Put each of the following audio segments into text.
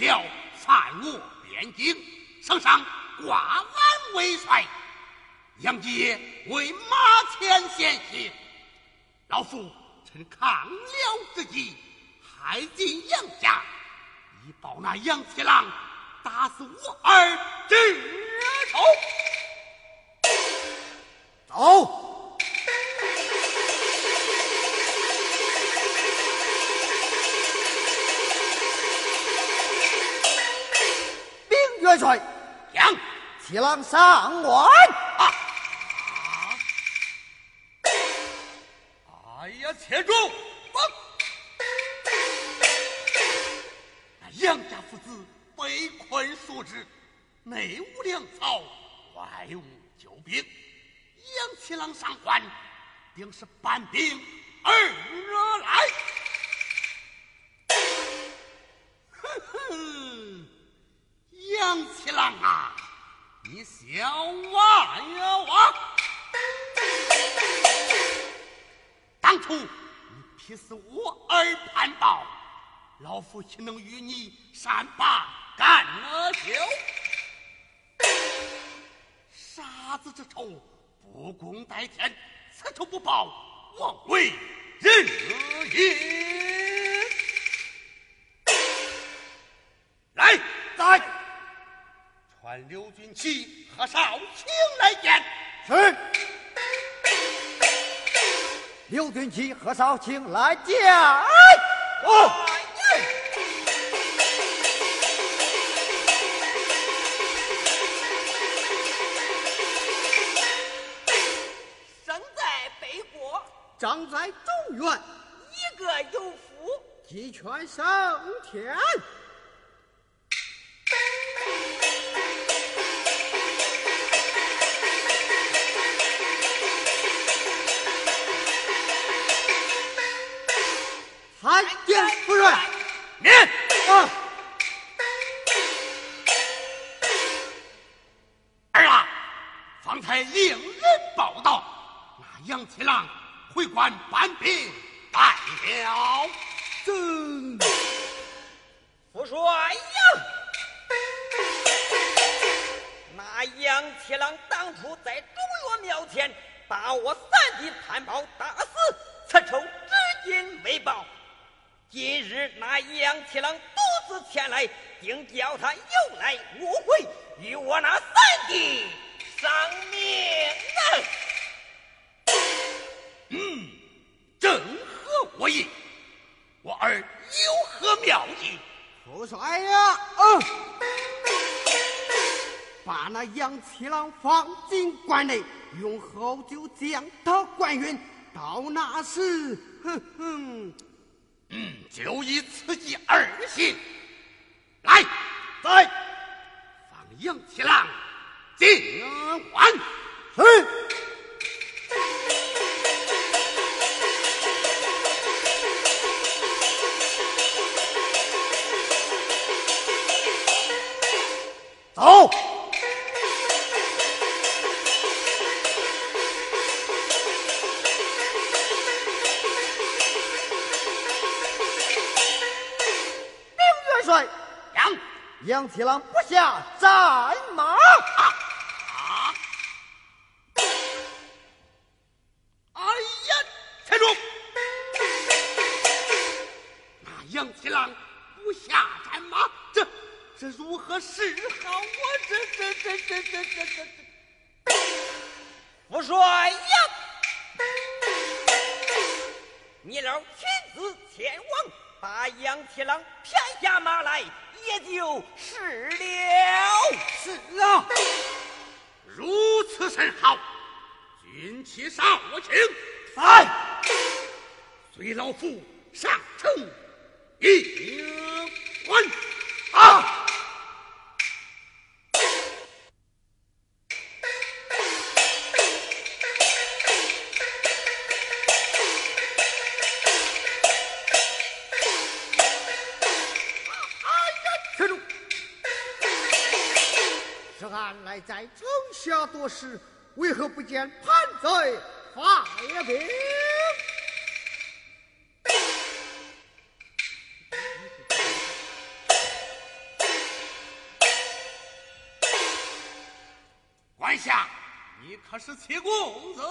辽犯我边境，圣上挂俺为帅，杨杰为马前先行。老夫趁抗辽之际，还进杨家，以报那杨七郎打死我儿之仇。走。官！啊！哎呀，且住！那杨家父子被困数日，内无粮草，外无救兵，杨七郎上官，定是搬兵而来。劈死我儿叛暴，老夫岂能与你善罢甘休？杀子之仇，不共戴天，此仇不报，枉为人也。来，在。传刘军旗和少卿来刘军旗何少卿来见。哦。生在北国，长在中原，一个有福，鸡犬升天。参见夫人。免。啊。儿啊，方才令人报道，那杨七郎回关搬兵败了。真。父帅呀，那杨七郎当初在中岳庙前把我三弟潘豹打死，此仇至今未报。今日那杨七郎独自前来，定叫他有来无回，与我那三弟丧命啊！嗯，正合我意。我儿有何妙计？父帅呀，嗯，把那杨七郎放进关内，用好酒将他灌晕。到那时，哼哼。嗯，就以此计而行。来，在放羊七郎进关。是。杨七郎不下战马。哎呀，站住！那杨七郎不下战马，这这如何是好？我这这这这这这这这，父帅呀！你老亲自前往，把杨七郎骗下马来，也就是了。是啊，如此甚好。军旗上我请，来，随老夫上城迎官。下多时，为何不见叛贼发兵？官下，你可是七公子？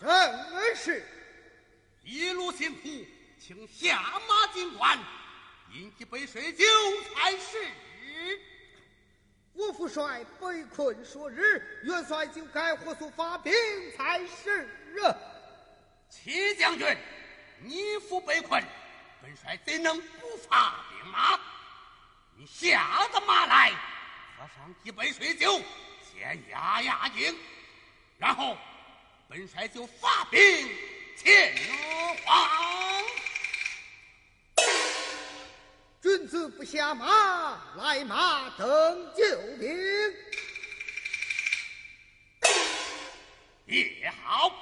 正是。一路辛苦，请下马进关，饮几杯水酒才是。我父帅被困数日，元帅就该火速发兵才是啊！齐将军，你父被困，本帅怎能不发兵马？你下得马来，喝上几杯水酒，先压压惊，然后本帅就发兵前往。君子不下马，来马等救兵。也好，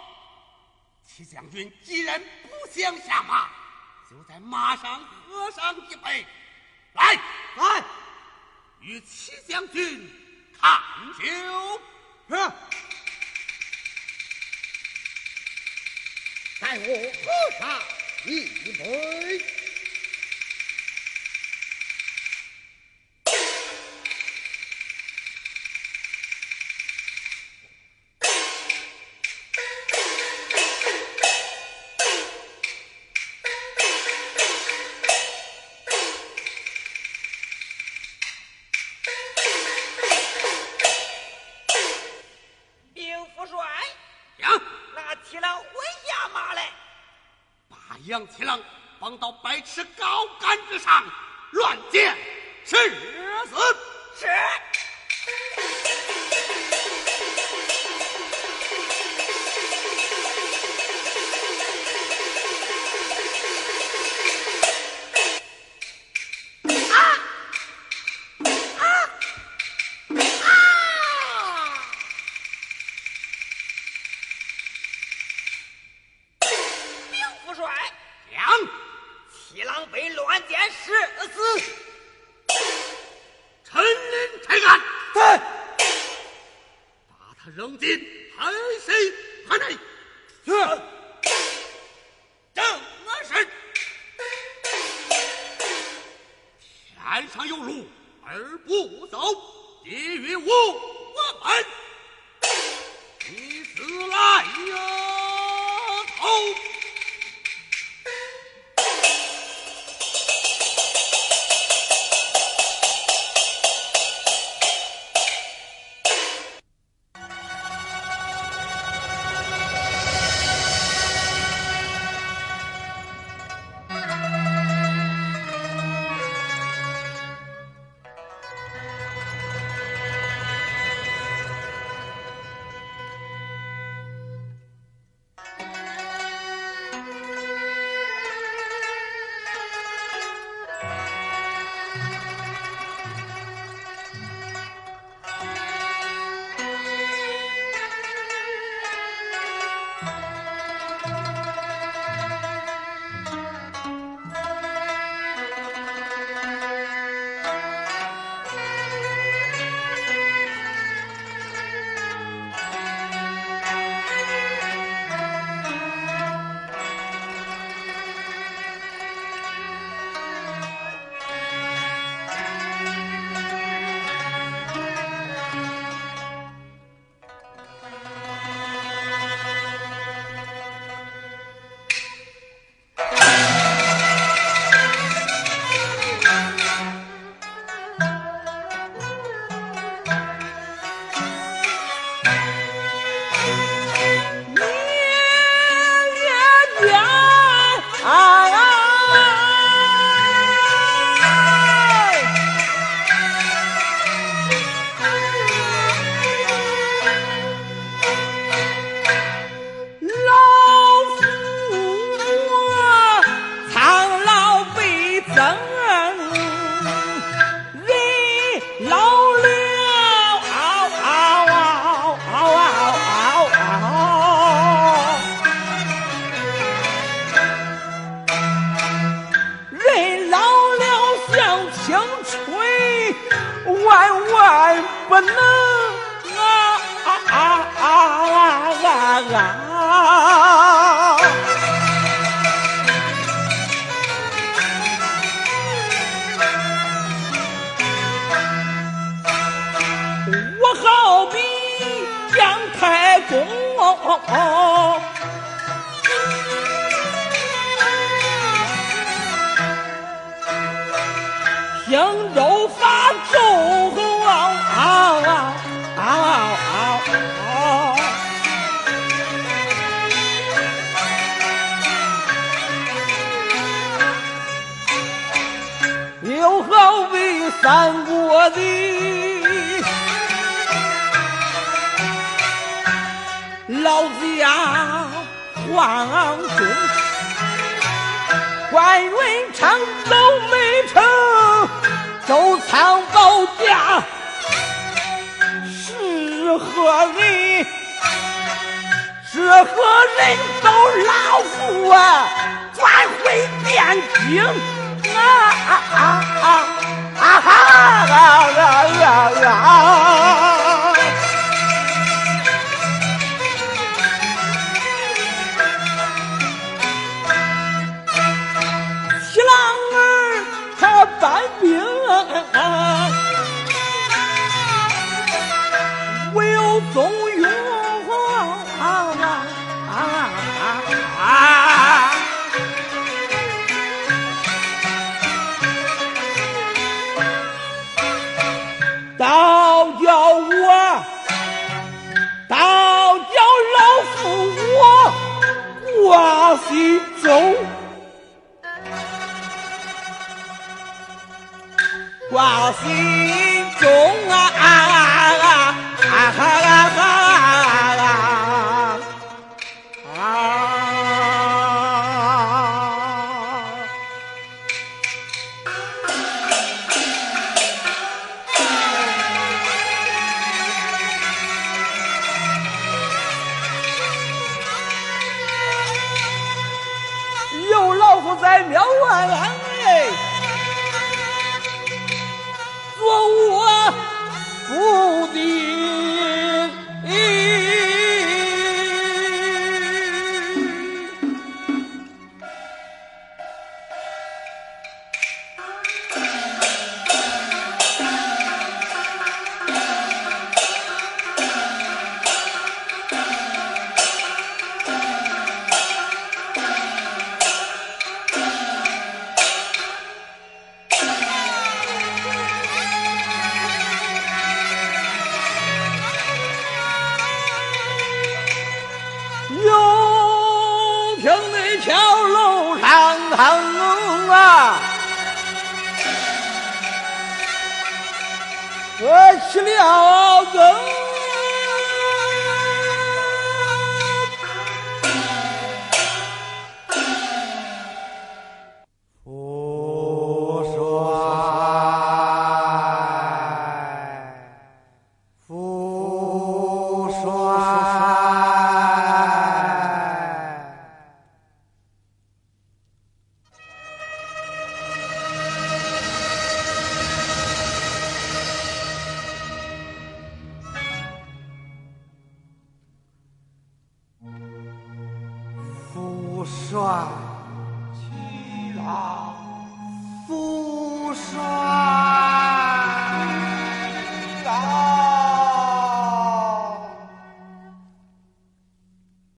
齐将军既然不想下马，就在马上喝上一杯。来来，与齐将军看酒。是。待我喝上一杯。将七郎绑到百尺高杆之上，乱箭射死。是。上有路而不走，敌于我我们，你死来呀！头。俺我的老家望村，关云长走没成，周仓宝家是何人？是何人？小楼上汤啊。我去了个